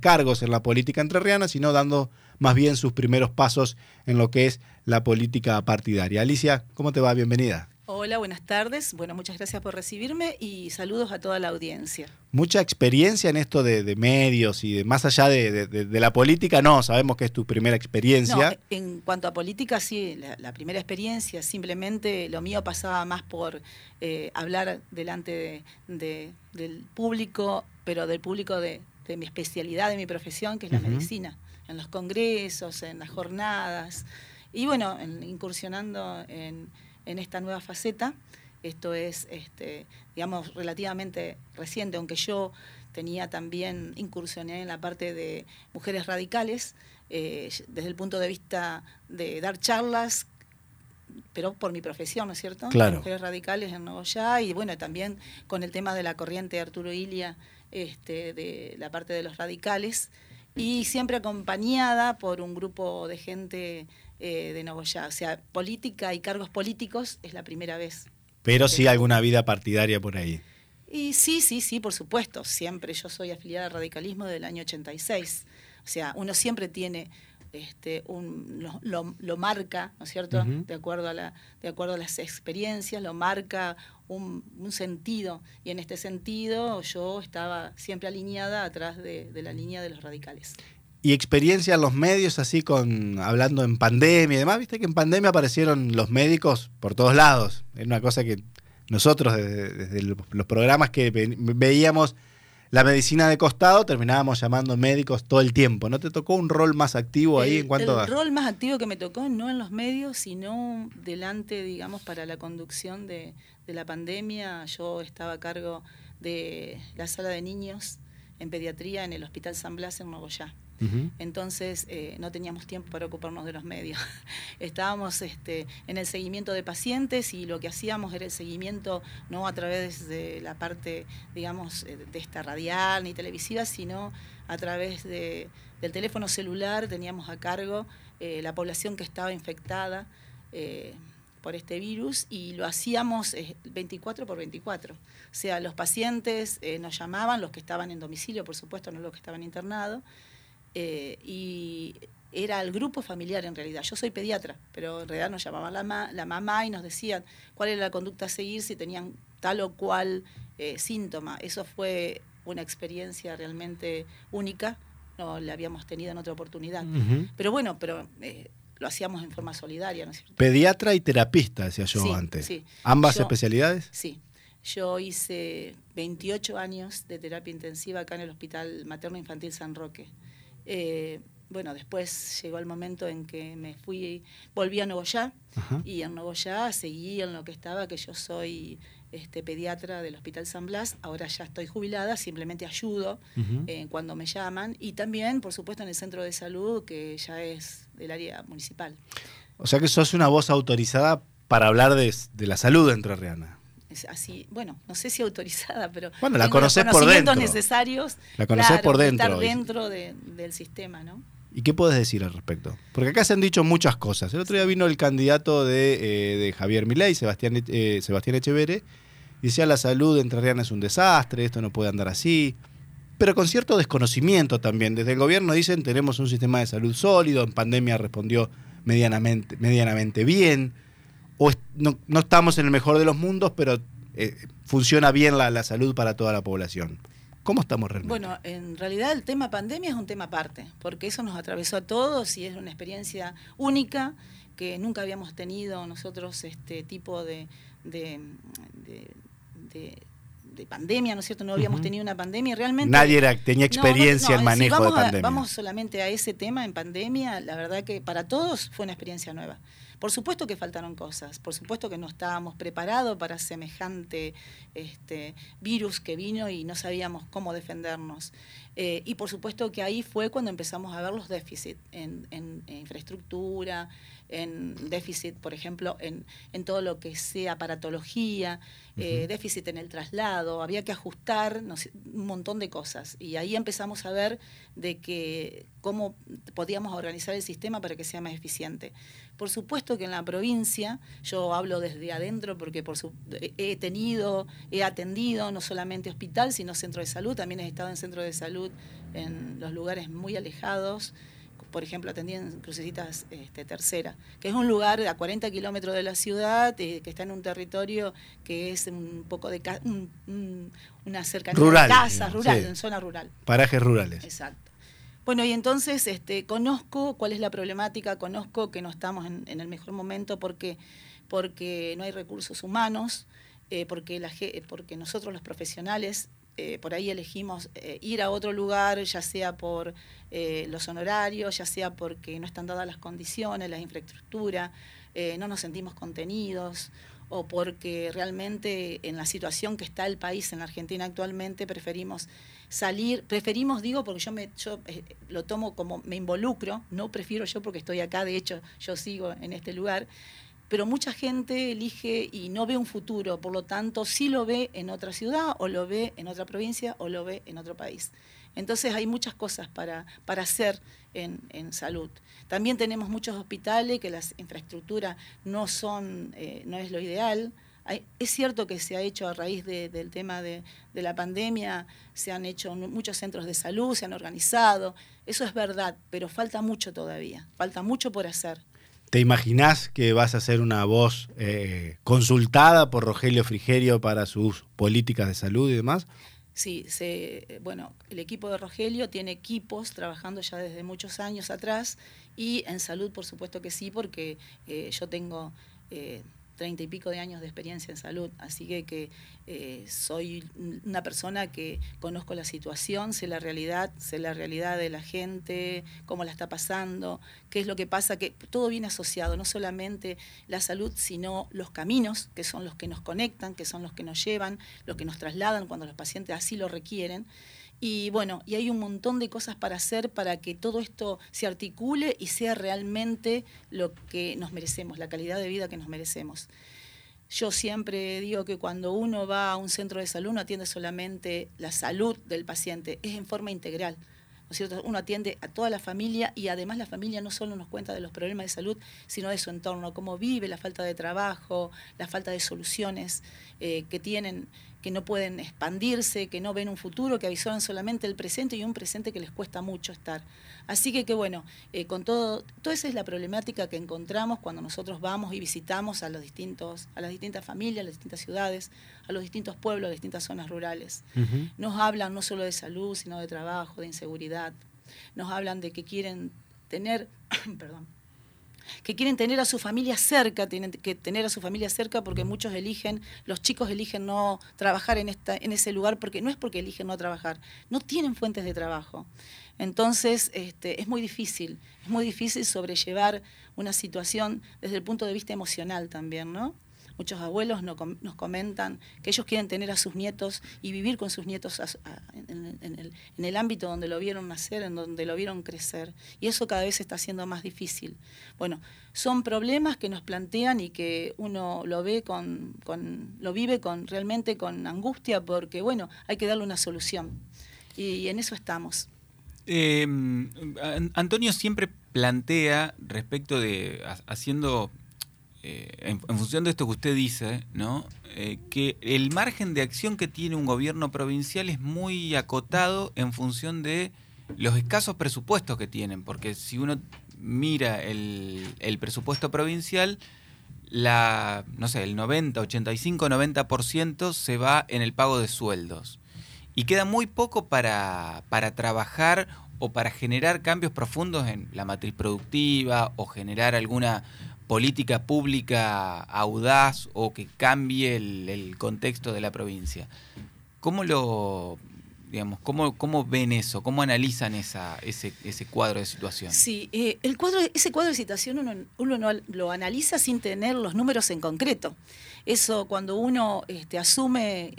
cargos en la política entrerriana, sino dando más bien sus primeros pasos en lo que es la política partidaria. Alicia, ¿cómo te va? Bienvenida. Hola, buenas tardes. Bueno, muchas gracias por recibirme y saludos a toda la audiencia. Mucha experiencia en esto de, medios y de, más allá de, la política, no, sabemos que es tu primera experiencia. en cuanto a política, sí, la, primera experiencia, simplemente lo mío pasaba más por eh, hablar delante del público, pero del público de, mi especialidad, de mi profesión, que es la medicina, en los congresos, en las jornadas, y bueno, incursionando en en esta nueva faceta. Esto es, este, digamos, relativamente reciente, aunque yo tenía también, incursioné en la parte de mujeres radicales, eh, desde el punto de vista de dar charlas, pero por mi profesión, ¿no es cierto? Claro. Mujeres radicales en Nogoyá y bueno, también con el tema de la corriente de Arturo Ilia, este, de la parte de los radicales, y siempre acompañada por un grupo de gente eh, de Nogoyá. O sea, política y cargos políticos es la primera vez. Pero sí alguna vida partidaria por ahí. Y sí, sí, sí, por supuesto. Siempre yo soy afiliada al radicalismo del año 86. O sea, uno siempre tiene este, un, lo, marca, ¿no es cierto? de, acuerdo a la, de acuerdo a las experiencias, lo marca un, sentido. Y en este sentido yo estaba siempre alineada atrás de, la línea de los radicales y experiencia en los medios, así con hablando en pandemia y demás, viste que en pandemia aparecieron los médicos por todos lados. Es una cosa que nosotros desde, los programas que veíamos la medicina de costado terminábamos llamando médicos todo el tiempo. ¿No te tocó un rol más activo ahí en cuanto a...? El rol más activo que me tocó no en los medios, sino delante, digamos, para la conducción de, de la pandemia. Yo estaba a cargo de la sala de niños en pediatría en el Hospital San Blas en Nogoyá. Entonces eh, no teníamos tiempo para ocuparnos de los medios. Estábamos este, en el seguimiento de pacientes y lo que hacíamos era el seguimiento no a través de la parte, digamos, eh, de esta radial ni televisiva, sino a través de, del teléfono celular teníamos a cargo eh, la población que estaba infectada por este virus y lo hacíamos 24 por 24. O sea, los pacientes nos llamaban, los que estaban en domicilio, por supuesto, no los que estaban internados, eh, y era el grupo familiar en realidad. Yo soy pediatra, pero en realidad nos llamaban la, la mamá y nos decían cuál era la conducta a seguir si tenían tal o cual eh, síntoma. Eso fue una experiencia realmente única, no la habíamos tenido en otra oportunidad. Pero bueno, pero eh, lo hacíamos en forma solidaria, ¿no es cierto? Pediatra y terapista, decía yo antes. ¿Ambas especialidades? Sí. Yo hice 28 años de terapia intensiva acá en el Hospital Materno Infantil San Roque. Eh, bueno, después llegó el momento en que me fui, volví a Nogoyá y en Nogoyá seguí en lo que estaba, que yo soy este, pediatra del Hospital San Blas, ahora ya estoy jubilada, simplemente ayudo eh, cuando me llaman. Y también, por supuesto, en el centro de salud, que ya es del área municipal. O sea que sos una voz autorizada para hablar de, de la salud entrerriana así, bueno, no sé si autorizada, pero bueno, la conoces por dentro. necesarios. La conoces por dentro. Estar dentro del sistema, ¿no? ¿Y qué puedes decir al respecto? Porque acá se han dicho muchas cosas. El otro día vino el candidato de, eh, Javier Milei, Sebastián, eh, Sebastián Echevere, y decía la salud Entrerriana es un desastre, esto no puede andar así. Pero con cierto desconocimiento también. Desde el gobierno dicen tenemos un sistema de salud sólido, en pandemia respondió medianamente, medianamente bien o no, estamos en el mejor de los mundos, pero eh, funciona bien la, salud para toda la población. ¿Cómo estamos realmente? Bueno, en realidad el tema pandemia es un tema aparte, porque eso nos atravesó a todos y es una experiencia única que nunca habíamos tenido nosotros este tipo de, de, pandemia, ¿no es cierto? No habíamos tenido una pandemia realmente... Nadie era, tenía experiencia en manejo de pandemia. vamos solamente a ese tema en pandemia, la verdad que para todos fue una experiencia nueva. Por supuesto que faltaron cosas, por supuesto que no estábamos preparados para semejante este, virus que vino y no sabíamos cómo defendernos. Eh, y por supuesto que ahí fue cuando empezamos a ver los déficits en, infraestructura, en déficit, por ejemplo, en, todo lo que sea aparatología, eh, déficit en el traslado, había que ajustar un montón de cosas. Y ahí empezamos a ver de que cómo podíamos organizar el sistema para que sea más eficiente. Por supuesto que en la provincia, yo hablo desde adentro porque por he tenido, he atendido no solamente hospital, sino centro de salud, también he estado en centro de salud en los lugares muy alejados, por ejemplo, atendí en Crucecitas este, Tercera, que es un lugar a 40 kilómetros de la ciudad, eh, que está en un territorio que es un poco de una cercanía rural, de casas, rural, en zona rural. Parajes rurales. Exacto. Bueno, y entonces este, conozco cuál es la problemática, conozco que no estamos en, el mejor momento porque, porque no hay recursos humanos, eh, porque, la, porque nosotros los profesionales eh, por ahí elegimos eh, ir a otro lugar, ya sea por eh, los honorarios, ya sea porque no están dadas las condiciones, la infraestructura, no nos sentimos contenidos o porque realmente en la situación que está el país en la Argentina actualmente preferimos salir, preferimos digo porque yo me yo lo tomo como me involucro, no prefiero yo porque estoy acá, de hecho yo sigo en este lugar, pero mucha gente elige y no ve un futuro, por lo tanto sí lo ve en otra ciudad o lo ve en otra provincia o lo ve en otro país. Entonces hay muchas cosas para, para hacer en, salud. También tenemos muchos hospitales que las infraestructuras no son, eh, no es lo ideal. Es cierto que se ha hecho a raíz del tema de, de, la pandemia, se han hecho muchos centros de salud, se han organizado, eso es verdad, pero falta mucho todavía, falta mucho por hacer. ¿Te imaginás que vas a ser una voz eh, consultada por Rogelio Frigerio para sus políticas de salud y demás? Sí, se, bueno, el equipo de Rogelio tiene equipos trabajando ya desde muchos años atrás y en salud, por supuesto que sí, porque eh, yo tengo eh, treinta y pico de años de experiencia en salud, así que, que eh, soy una persona que conozco la situación, sé la realidad, sé la realidad de la gente, cómo la está pasando, qué es lo que pasa, que todo viene asociado, no solamente la salud, sino los caminos, que son los que nos conectan, que son los que nos llevan, los que nos trasladan cuando los pacientes así lo requieren. Y bueno, y hay un montón de cosas para hacer para que todo esto se articule y sea realmente lo que nos merecemos, la calidad de vida que nos merecemos. Yo siempre digo que cuando uno va a un centro de salud no atiende solamente la salud del paciente, es en forma integral. ¿no es cierto? Uno atiende a toda la familia y además la familia no solo nos cuenta de los problemas de salud, sino de su entorno, cómo vive, la falta de trabajo, la falta de soluciones eh, que tienen que no pueden expandirse, que no ven un futuro, que avisoran solamente el presente y un presente que les cuesta mucho estar. Así que, que bueno, eh, con todo, toda esa es la problemática que encontramos cuando nosotros vamos y visitamos a los distintos, a las distintas familias, a las distintas ciudades, a los distintos pueblos, a las distintas zonas rurales. Nos hablan no solo de salud, sino de trabajo, de inseguridad. Nos hablan de que quieren tener, perdón, que quieren tener a su familia cerca, tienen que tener a su familia cerca porque muchos eligen, los chicos eligen no trabajar en, esta, en ese lugar porque no es porque eligen no trabajar, no tienen fuentes de trabajo. Entonces este, es muy difícil, es muy difícil sobrellevar una situación desde el punto de vista emocional también, ¿no? Muchos abuelos nos comentan que ellos quieren tener a sus nietos y vivir con sus nietos en, el, ámbito donde lo vieron nacer, en donde lo vieron crecer. Y eso cada vez está siendo más difícil. Bueno, son problemas que nos plantean y que uno lo ve con, lo vive con realmente con angustia porque bueno, hay que darle una solución. Y, en eso estamos. Em, Antonio siempre plantea respecto de haciendo eh, en, función de esto que usted dice, ¿no? Eh, que el margen de acción que tiene un gobierno provincial es muy acotado en función de los escasos presupuestos que tienen, porque si uno mira el, presupuesto provincial, la, no sé, el 90, 85, 90% se va en el pago de sueldos. Y queda muy poco para, para trabajar o para generar cambios profundos en la matriz productiva o generar alguna política pública audaz o que cambie el, contexto de la provincia. ¿Cómo lo, digamos, cómo, cómo ven eso? ¿Cómo analizan ese, ese cuadro de situación? Sí, eh, el cuadro, ese cuadro de situación uno, uno no lo analiza sin tener los números en concreto. Eso cuando uno este, asume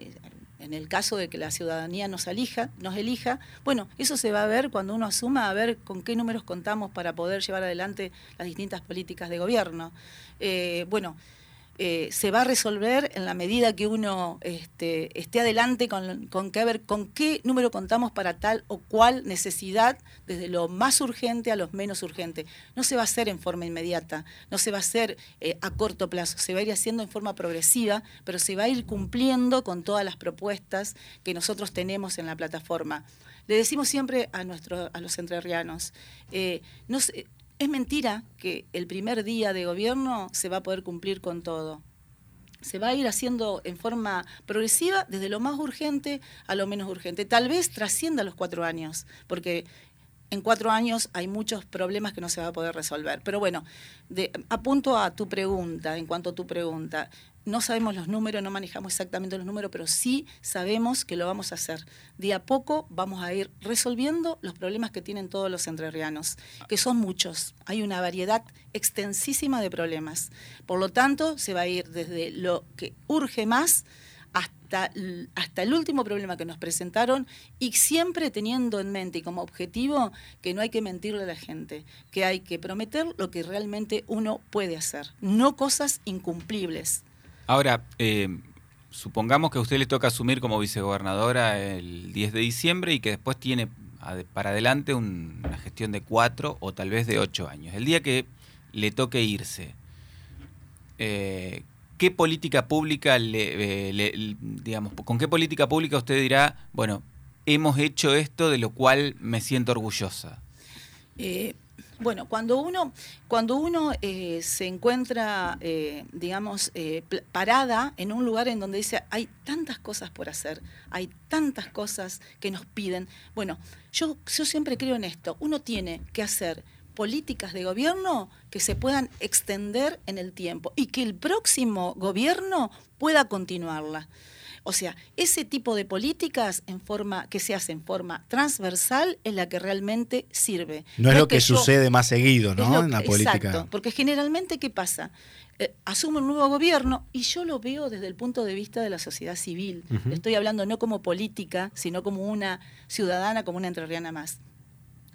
en el caso de que la ciudadanía nos elija, nos elija, bueno, eso se va a ver cuando uno asuma a ver con qué números contamos para poder llevar adelante las distintas políticas de gobierno. Eh, bueno, eh, se va a resolver en la medida que uno este, esté adelante con, que, ver con qué número contamos para tal o cual necesidad, desde lo más urgente a lo menos urgente. No se va a hacer en forma inmediata, no se va a hacer eh, a corto plazo, se va a ir haciendo en forma progresiva, pero se va a ir cumpliendo con todas las propuestas que nosotros tenemos en la plataforma. le decimos siempre a, a los entrerrianos, eh, no es mentira que el primer día de gobierno se va a poder cumplir con todo se va a ir haciendo en forma progresiva desde lo más urgente a lo menos urgente. Tal vez trascienda los cuatro años, porque en cuatro años hay muchos problemas que no se va a poder resolver. Pero bueno, apunto a tu pregunta, en cuanto a tu pregunta no sabemos los números, no manejamos exactamente los números, pero sí sabemos que lo vamos a hacer. De a poco vamos a ir resolviendo los problemas que tienen todos los entrerrianos, que son muchos. Hay una variedad extensísima de problemas. Por lo tanto, se va a ir desde lo que urge más hasta, hasta el último problema que nos presentaron y siempre teniendo en mente y como objetivo que no hay que mentirle a la gente, que hay que prometer lo que realmente uno puede hacer, no cosas incumplibles. Ahora, eh, supongamos que a usted le toca asumir como vicegobernadora el 10 de diciembre y que después tiene para adelante una gestión de cuatro o tal vez de ocho años. El día que le toque irse, eh, ¿qué política pública le, eh, digamos, con qué política pública usted dirá, bueno, hemos hecho esto de lo cual me siento orgullosa? Bueno, cuando uno, cuando uno eh, se encuentra, eh, digamos, eh, parada en un lugar en donde dice, hay tantas cosas por hacer, hay tantas cosas que nos piden. Bueno, yo, yo siempre creo en esto. Uno tiene que hacer políticas de gobierno que se puedan extender en el tiempo y que el próximo gobierno pueda continuarla. O sea, ese tipo de políticas en forma que se hace en forma transversal es la que realmente sirve. No es lo que, sucede más seguido, ¿no? en la política. Exacto, porque generalmente ¿qué pasa? Eh, asume un nuevo gobierno y yo lo veo desde el punto de vista de la sociedad civil. Estoy hablando no como política, sino como una ciudadana, como una entrerriana más.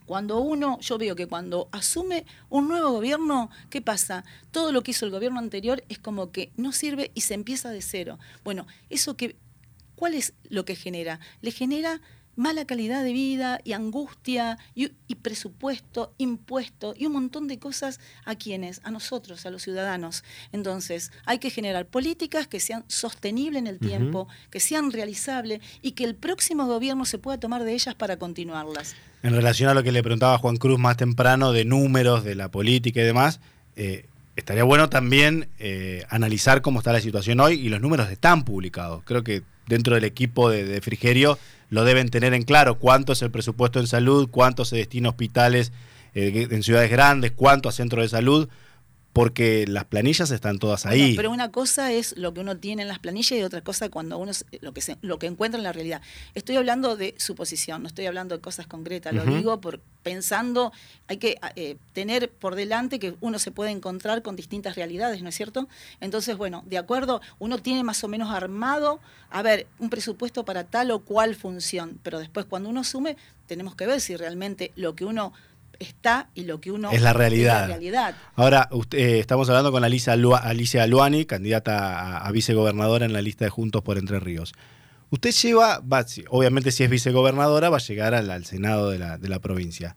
Cuando uno, yo veo que cuando asume un nuevo gobierno, ¿qué pasa? Todo lo que hizo el gobierno anterior es como que no sirve y se empieza de cero. Bueno, eso que, ¿cuál es lo que genera? Le genera mala calidad de vida y angustia y, presupuesto, impuesto y un montón de cosas a quienes, a nosotros, a los ciudadanos. Entonces, hay que generar políticas que sean sostenibles en el tiempo, que sean realizables y que el próximo gobierno se pueda tomar de ellas para continuarlas. En relación a lo que le preguntaba Juan Cruz más temprano de números, de la política y demás, eh, estaría bueno también eh, analizar cómo está la situación hoy y los números están publicados. Creo que dentro del equipo de, de Frigerio lo deben tener en claro, cuánto es el presupuesto en salud, cuánto se destina a hospitales eh, en ciudades grandes, cuánto a centros de salud, porque las planillas están todas ahí. pero una cosa es lo que uno tiene en las planillas y otra cosa cuando uno lo que lo que encuentra en la realidad. Estoy hablando de suposición, no estoy hablando de cosas concretas, lo digo por pensando, hay que eh, tener por delante que uno se puede encontrar con distintas realidades, ¿no es cierto? Entonces, bueno, de acuerdo, uno tiene más o menos armado, a ver, un presupuesto para tal o cual función, pero después cuando uno asume, tenemos que ver si realmente lo que uno está y lo que uno es la realidad. Ahora, usted, eh, estamos hablando con Alicia, Alicia Aluani, candidata a, vicegobernadora en la lista de Juntos por Entre Ríos. Usted lleva, obviamente si es vicegobernadora, va a llegar al, Senado de la, provincia.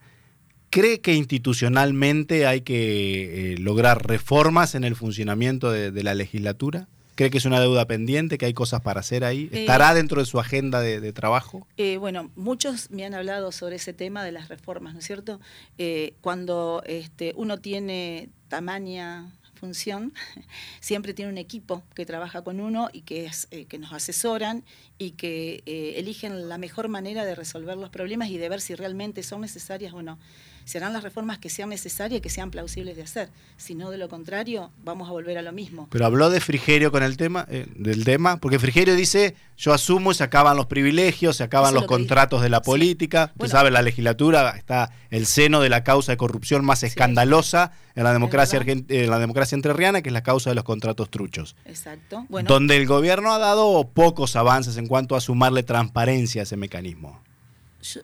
¿Cree que institucionalmente hay que eh, lograr reformas en el funcionamiento de la legislatura? ¿Cree que es una deuda pendiente, que hay cosas para hacer ahí? Eh, ¿Estará dentro de su agenda de, trabajo? Eh, bueno, muchos me han hablado sobre ese tema de las reformas, ¿no es cierto? Eh, cuando este, uno tiene tamaña función, siempre tiene un equipo que trabaja con uno y que, es, que nos asesoran y que eligen la mejor manera de resolver los problemas y de ver si realmente son necesarias o no serán las reformas que sean necesarias y que sean plausibles de hacer. Si no, de lo contrario, vamos a volver a lo mismo. Pero habló de Frigerio con el tema, eh, del tema, porque Frigerio dice, yo asumo, se acaban los privilegios, se acaban los contratos de la política. Usted sabe, la legislatura está el seno de la causa de corrupción más escandalosa en la democracia en la democracia entrerriana, que es la causa de los contratos truchos. Exacto. donde el gobierno ha dado pocos avances en cuanto a sumarle transparencia a ese mecanismo.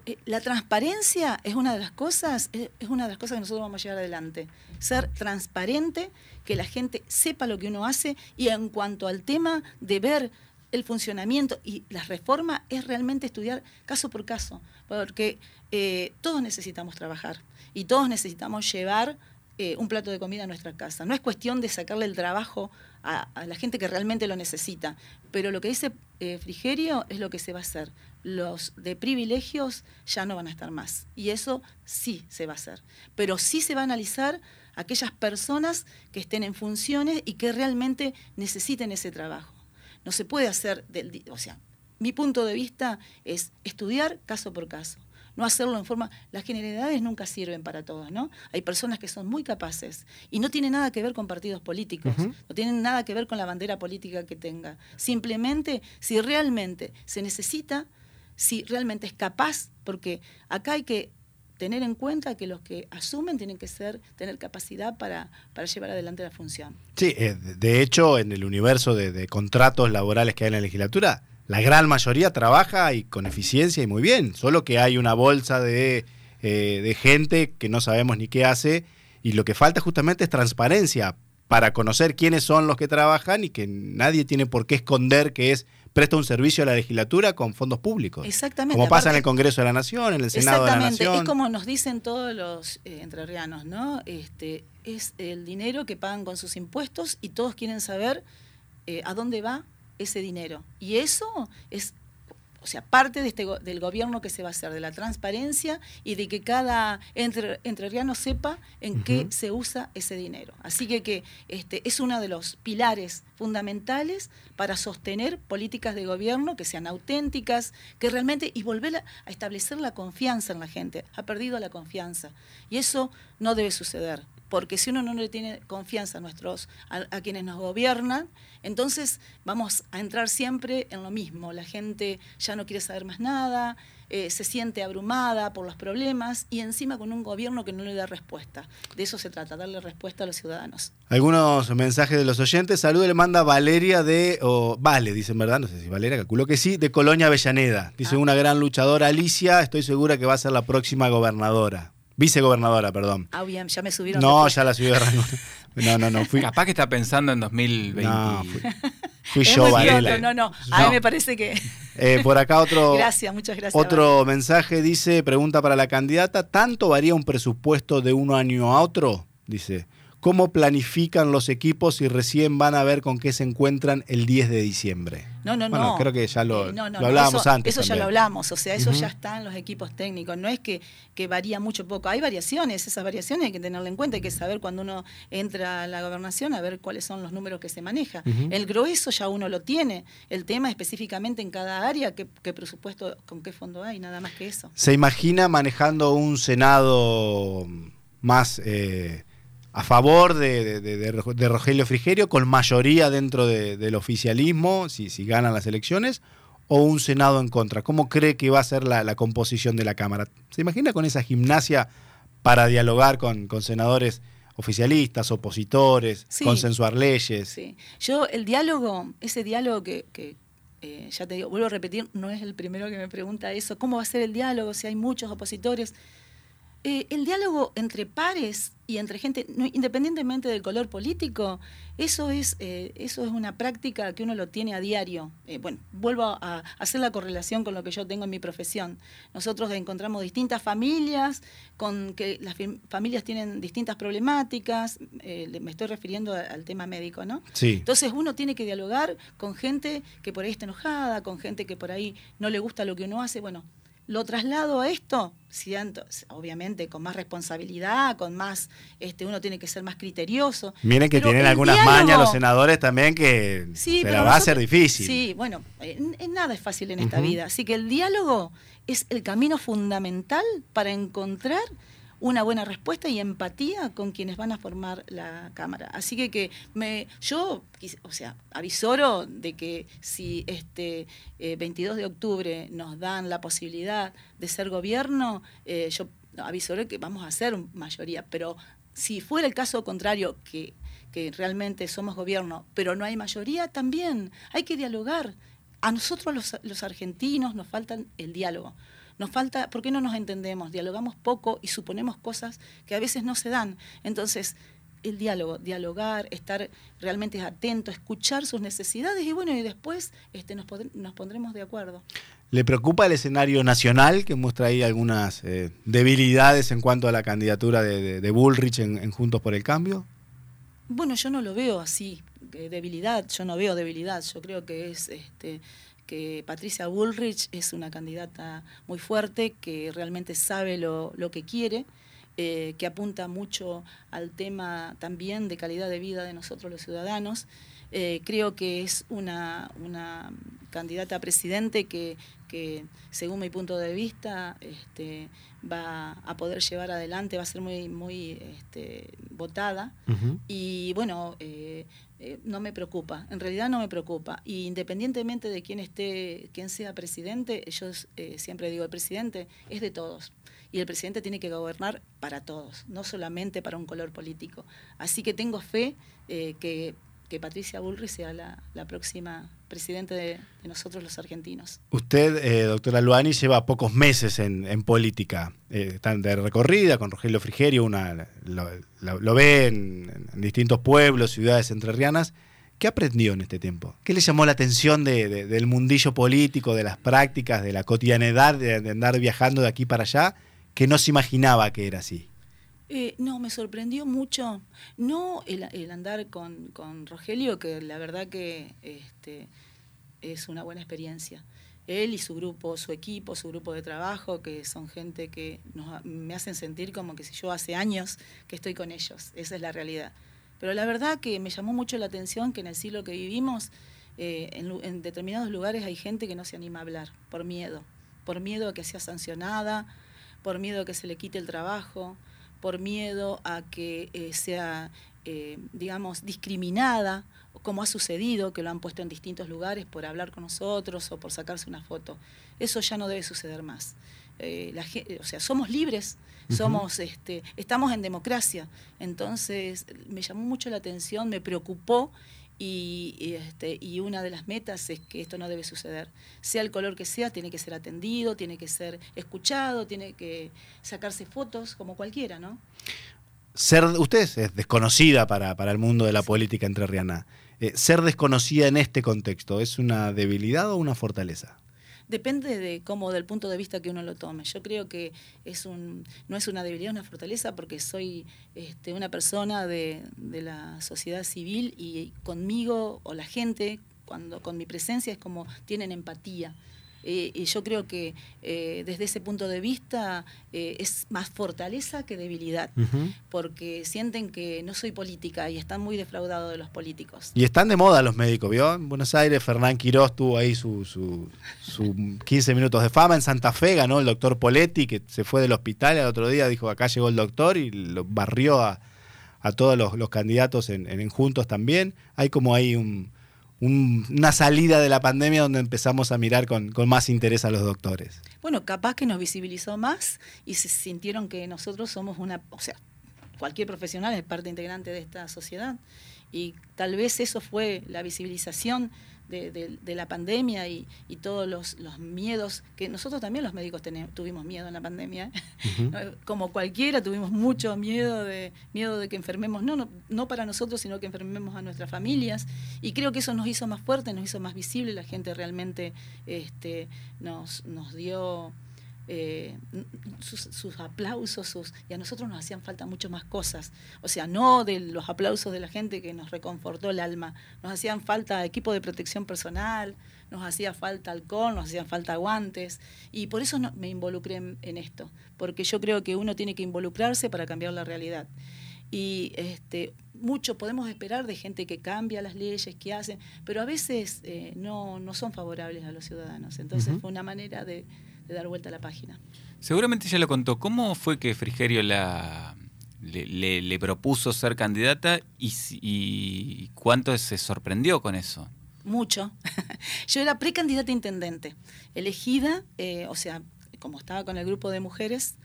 Eh, la transparencia es una de las cosas, es, una de las cosas que nosotros vamos a llevar adelante. Ser transparente, que la gente sepa lo que uno hace y en cuanto al tema de ver el funcionamiento y las reformas es realmente estudiar caso por caso, porque eh, todos necesitamos trabajar y todos necesitamos llevar eh, un plato de comida a nuestra casa. No es cuestión de sacarle el trabajo a, la gente que realmente lo necesita, pero lo que dice eh, Frigerio es lo que se va a hacer. Los de privilegios ya no van a estar más. Y eso sí se va a hacer. Pero sí se va a analizar aquellas personas que estén en funciones y que realmente necesiten ese trabajo. No se puede hacer, del, o sea, mi punto de vista es estudiar caso por caso no hacerlo en forma... Las generalidades nunca sirven para todos, ¿no? Hay personas que son muy capaces y no tiene nada que ver con partidos políticos, no tienen nada que ver con la bandera política que tenga. Simplemente, si realmente se necesita, si realmente es capaz, porque acá hay que tener en cuenta que los que asumen tienen que ser tener capacidad para, para llevar adelante la función. Sí, eh, de hecho, en el universo de, de contratos laborales que hay en la legislatura, la gran mayoría trabaja y con eficiencia y muy bien, solo que hay una bolsa de, eh, de, gente que no sabemos ni qué hace y lo que falta justamente es transparencia para conocer quiénes son los que trabajan y que nadie tiene por qué esconder que es presta un servicio a la legislatura con fondos públicos. Exactamente. Como pasa en el Congreso de la Nación, en el Senado de la Nación. Es como nos dicen todos los eh, entrerrianos, ¿no? Este, es el dinero que pagan con sus impuestos y todos quieren saber eh, a dónde va ese dinero. Y eso es, o sea, parte de este, del gobierno que se va a hacer, de la transparencia y de que cada entre, entrerriano sepa en qué se usa ese dinero. Así que, que este, es uno de los pilares fundamentales para sostener políticas de gobierno que sean auténticas, que realmente, y volver a, a establecer la confianza en la gente. Ha perdido la confianza. Y eso no debe suceder porque si uno no le tiene confianza a, nuestros, a, quienes nos gobiernan, entonces vamos a entrar siempre en lo mismo. La gente ya no quiere saber más nada, eh, se siente abrumada por los problemas y encima con un gobierno que no le da respuesta. De eso se trata, darle respuesta a los ciudadanos. Algunos mensajes de los oyentes. Saludo le manda Valeria de, o Vale, dicen verdad, no sé si Valeria, calculo que sí, de Colonia Avellaneda. Dice ah. una gran luchadora Alicia, estoy segura que va a ser la próxima gobernadora. Vicegobernadora, perdón. Ah, bien, ya me subieron. No, ya la subí de rango. No, no, no. Fui... Capaz que está pensando en 2020. No, fui, yo, Varela. No, no, a mí me parece que. Eh, por acá otro. Gracias, muchas gracias. Otro mensaje dice: pregunta para la candidata: ¿tanto varía un presupuesto de un año a otro? Dice cómo planifican los equipos y recién van a ver con qué se encuentran el 10 de diciembre. No, no, no. Creo que ya lo, eh, hablábamos antes. Eso ya lo hablamos, o sea, eso ya está en los equipos técnicos. No es que, que varía mucho poco. Hay variaciones, esas variaciones hay que tenerla en cuenta, hay que saber cuando uno entra a la gobernación a ver cuáles son los números que se maneja. El grueso ya uno lo tiene. El tema específicamente en cada área, qué, presupuesto, con qué fondo hay, nada más que eso. ¿Se imagina manejando un Senado más... Eh, a favor de, Rogelio Frigerio, con mayoría dentro del oficialismo, si, si ganan las elecciones, o un Senado en contra? ¿Cómo cree que va a ser la, composición de la Cámara? ¿Se imagina con esa gimnasia para dialogar con, senadores oficialistas, opositores, consensuar leyes? Sí. Yo, el diálogo, ese diálogo que, eh, ya te digo, vuelvo a repetir, no es el primero que me pregunta eso, ¿cómo va a ser el diálogo si hay muchos opositores? Eh, el diálogo entre pares y entre gente, independientemente del color político, eso es, eh, eso es una práctica que uno lo tiene a diario. Eh, bueno, vuelvo a, hacer la correlación con lo que yo tengo en mi profesión. Nosotros encontramos distintas familias, con que las familias tienen distintas problemáticas, me estoy refiriendo al tema médico, ¿no? Sí. Entonces uno tiene que dialogar con gente que por ahí está enojada, con gente que por ahí no le gusta lo que uno hace. Bueno, lo traslado a esto, obviamente con más responsabilidad, con más, este, uno tiene que ser más criterioso. Miren que tienen algunas mañas los senadores también que se la va a hacer difícil. Sí, bueno, en, nada es fácil en esta vida. Así que el diálogo es el camino fundamental para encontrar una buena respuesta y empatía con quienes van a formar la Cámara. Así que, que me, yo, o sea, avisoro de que si este 22 eh, de octubre nos dan la posibilidad de ser gobierno, eh, yo avisoro que vamos a ser mayoría, pero si fuera el caso contrario, que, que realmente somos gobierno, pero no hay mayoría, también hay que dialogar. A nosotros los, los argentinos nos falta el diálogo. Nos falta, ¿por qué no nos entendemos? Dialogamos poco y suponemos cosas que a veces no se dan. Entonces, el diálogo, dialogar, estar realmente atento, escuchar sus necesidades y bueno, y después este, nos, nos pondremos de acuerdo. ¿Le preocupa el escenario nacional que muestra ahí algunas eh, debilidades en cuanto a la candidatura de, Bullrich en, Juntos por el Cambio? Bueno, yo no lo veo así, debilidad, yo no veo debilidad, yo creo que es este, que Patricia Bullrich es una candidata muy fuerte, que realmente sabe lo, que quiere, eh, que apunta mucho al tema también de calidad de vida de nosotros los ciudadanos. Eh, creo que es una, una candidata a presidente que, que, según mi punto de vista, este, va a poder llevar adelante, va a ser muy, muy este, votada. Y bueno, eh, eh, no me preocupa, en realidad no me preocupa. Y independientemente de quién esté, quién sea presidente, yo siempre digo, el presidente es de todos. Y el presidente tiene que gobernar para todos, no solamente para un color político. Así que tengo fe que que Patricia Bullrich sea la, próxima presidente de, nosotros los argentinos. Usted, eh, doctora Luani, lleva pocos meses en, política, eh, está de recorrida con Rogelio Frigerio, una, lo, ve en, distintos pueblos, ciudades entrerrianas. ¿Qué aprendió en este tiempo? ¿Qué le llamó la atención del mundillo político, de las prácticas, de la cotidianidad, de andar viajando de aquí para allá, que no se imaginaba que era así? Eh, no, me sorprendió mucho, no el, andar con, Rogelio, que la verdad que este, es una buena experiencia. Él y su grupo, su equipo, su grupo de trabajo, que son gente que me hacen sentir como que si yo hace años que estoy con ellos, esa es la realidad. Pero la verdad que me llamó mucho la atención que en el siglo que vivimos, eh, en determinados lugares hay gente que no se anima a hablar, por miedo, por miedo a que sea sancionada, por miedo a que se le quite el trabajo, por miedo a que eh, sea, eh, digamos, discriminada, como ha sucedido, que lo han puesto en distintos lugares por hablar con nosotros o por sacarse una foto. Eso ya no debe suceder más. Eh, la, o sea, somos libres, somos, este, estamos en democracia. Entonces, me llamó mucho la atención, me preocupó y, este, y una de las metas es que esto no debe suceder. Sea el color que sea, tiene que ser atendido, tiene que ser escuchado, tiene que sacarse fotos como cualquiera, ¿no? Ser, usted es desconocida para, el mundo de la política entrerriana. Eh, ser desconocida en este contexto, ¿es una debilidad o una fortaleza? Depende de cómo, del punto de vista que uno lo tome. Yo creo que es un, no es una debilidad, una fortaleza, porque soy este, una persona de, de la sociedad civil y conmigo o la gente, cuando con mi presencia es como tienen empatía. Eh, y yo creo que eh, desde ese punto de vista eh, es más fortaleza que debilidad, porque sienten que no soy política y están muy defraudados de los políticos. Y están de moda los médicos, ¿vio? En Buenos Aires, Fernán Quirós tuvo ahí su, su, 15 minutos de fama. En Santa Fe ganó el doctor Poletti, que se fue del hospital el otro día, dijo, acá llegó el doctor y lo barrió a, todos los, candidatos en, en Juntos también. Hay como ahí un una salida de la pandemia donde empezamos a mirar con, más interés a los doctores. Bueno, capaz que nos visibilizó más y se sintieron que nosotros somos una, o sea, cualquier profesional es parte integrante de esta sociedad y tal vez eso fue la visibilización de, la pandemia y, todos los, miedos, que nosotros también los médicos tuvimos miedo en la pandemia, como cualquiera tuvimos mucho miedo de, miedo de que enfermemos, no, no, no para nosotros, sino que enfermemos a nuestras familias, y creo que eso nos hizo más fuertes, nos hizo más visibles, la gente realmente este, nos, nos dio eh, sus, aplausos, sus, y a nosotros nos hacían falta mucho más cosas. O sea, no de los aplausos de la gente que nos reconfortó el alma, nos hacían falta equipo de protección personal, nos hacía falta alcohol, nos hacían falta guantes, y por eso me involucré en, esto, porque yo creo que uno tiene que involucrarse para cambiar la realidad. Y este, mucho podemos esperar de gente que cambia las leyes, que hacen, pero a veces eh, no, no son favorables a los ciudadanos. Entonces fue una manera de, de dar vuelta a la página. Seguramente ya lo contó. ¿Cómo fue que Frigerio la, le, propuso ser candidata y, cuánto se sorprendió con eso? Mucho. Yo era precandidata a intendente, elegida, eh, o sea, como estaba con el grupo de mujeres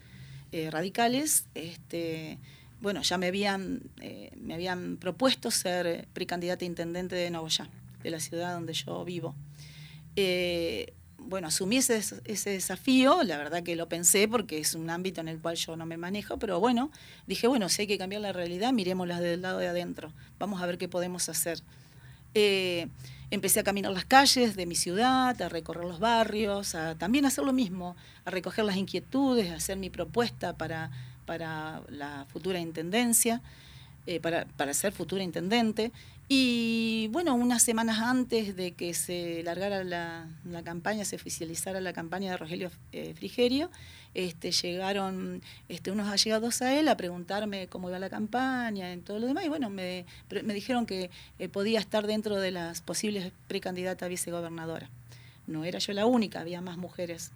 eh, radicales, este, bueno, ya me habían, eh, me habían propuesto ser precandidata a intendente de Novoya, de la ciudad donde yo vivo bueno, asumí ese, desafío, la verdad que lo pensé porque es un ámbito en el cual yo no me manejo, pero bueno, dije, bueno, si hay que cambiar la realidad, miremosla del lado de adentro, vamos a ver qué podemos hacer. Eh, empecé a caminar las calles de mi ciudad, a recorrer los barrios, a también hacer lo mismo, a recoger las inquietudes, a hacer mi propuesta para, para la futura intendencia, eh, para, para ser futura intendente. Y bueno, unas semanas antes de que se largara la, campaña, se oficializara la campaña de Rogelio eh, Frigerio, este, llegaron este, unos allegados a él a preguntarme cómo iba la campaña y todo lo demás. Y bueno, me, me dijeron que eh, podía estar dentro de las posibles precandidatas a vicegobernadora. No era yo la única, había más mujeres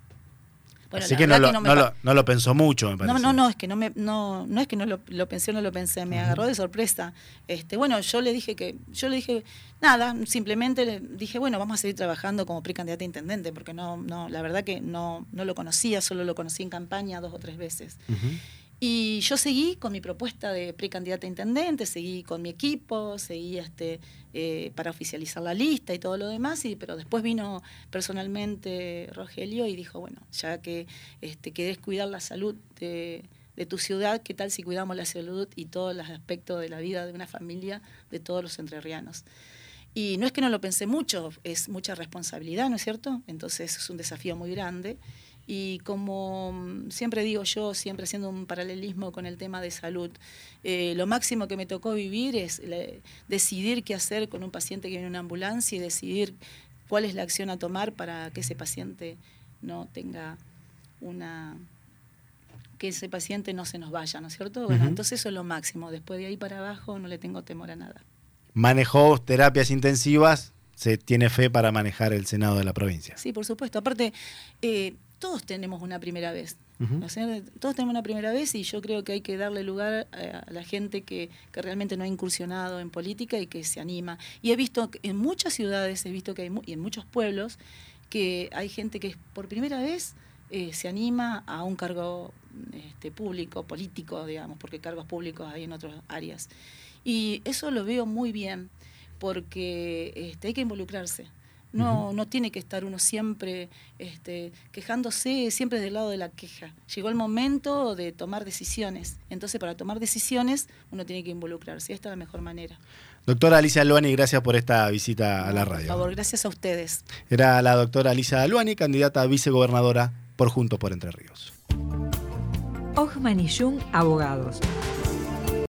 Así que, no lo, no, lo, pensó mucho, me parece. No, no, no, es que no me, no, no es que no lo, lo pensé o no lo pensé, me agarró de sorpresa. Este, bueno, yo le dije que, yo le dije, nada, simplemente le dije, bueno, vamos a seguir trabajando como precandidata a intendente, porque no, no, la verdad que no, no lo conocía, solo lo conocí en campaña dos o tres veces. Y yo seguí con mi propuesta de precandidata a intendente, seguí con mi equipo, seguí este, eh, para oficializar la lista y todo lo demás, y, pero después vino personalmente Rogelio y dijo, bueno, ya que este, querés cuidar la salud de, tu ciudad, ¿qué tal si cuidamos la salud y todos los aspectos de la vida de una familia de todos los entrerrianos? Y no es que no lo pensé mucho, es mucha responsabilidad, ¿no es cierto? Entonces es un desafío muy grande. Y como mm, siempre digo yo, siempre haciendo un paralelismo con el tema de salud, eh, lo máximo que me tocó vivir es decidir qué hacer con un paciente que viene en una ambulancia y decidir cuál es la acción a tomar para que ese paciente no tenga una que ese paciente no se nos vaya, ¿no es cierto? Bueno, entonces eso es lo máximo. Después de ahí para abajo no le tengo temor a nada. Manejó terapias intensivas, se tiene fe para manejar el Senado de la provincia. Sí, por supuesto. Aparte, eh, todos tenemos una primera vez. todos tenemos una primera vez y yo creo que hay que darle lugar a, la gente que, realmente no ha incursionado en política y que se anima. Y he visto en muchas ciudades, he visto que hay, y en muchos pueblos, que hay gente que por primera vez eh, se anima a un cargo este, público, político, digamos, porque cargos públicos hay en otras áreas. Y eso lo veo muy bien, porque este, hay que involucrarse. No, no tiene que estar uno siempre este, quejándose, siempre del lado de la queja. Llegó el momento de tomar decisiones. Entonces, para tomar decisiones, uno tiene que involucrarse. Esta es la mejor manera. Doctora Alicia Aluani, gracias por esta visita a la radio. Por favor, gracias a ustedes. Era la doctora Alicia Aluani, candidata a vicegobernadora por Juntos por Entre Ríos. Ojman y Jung, abogados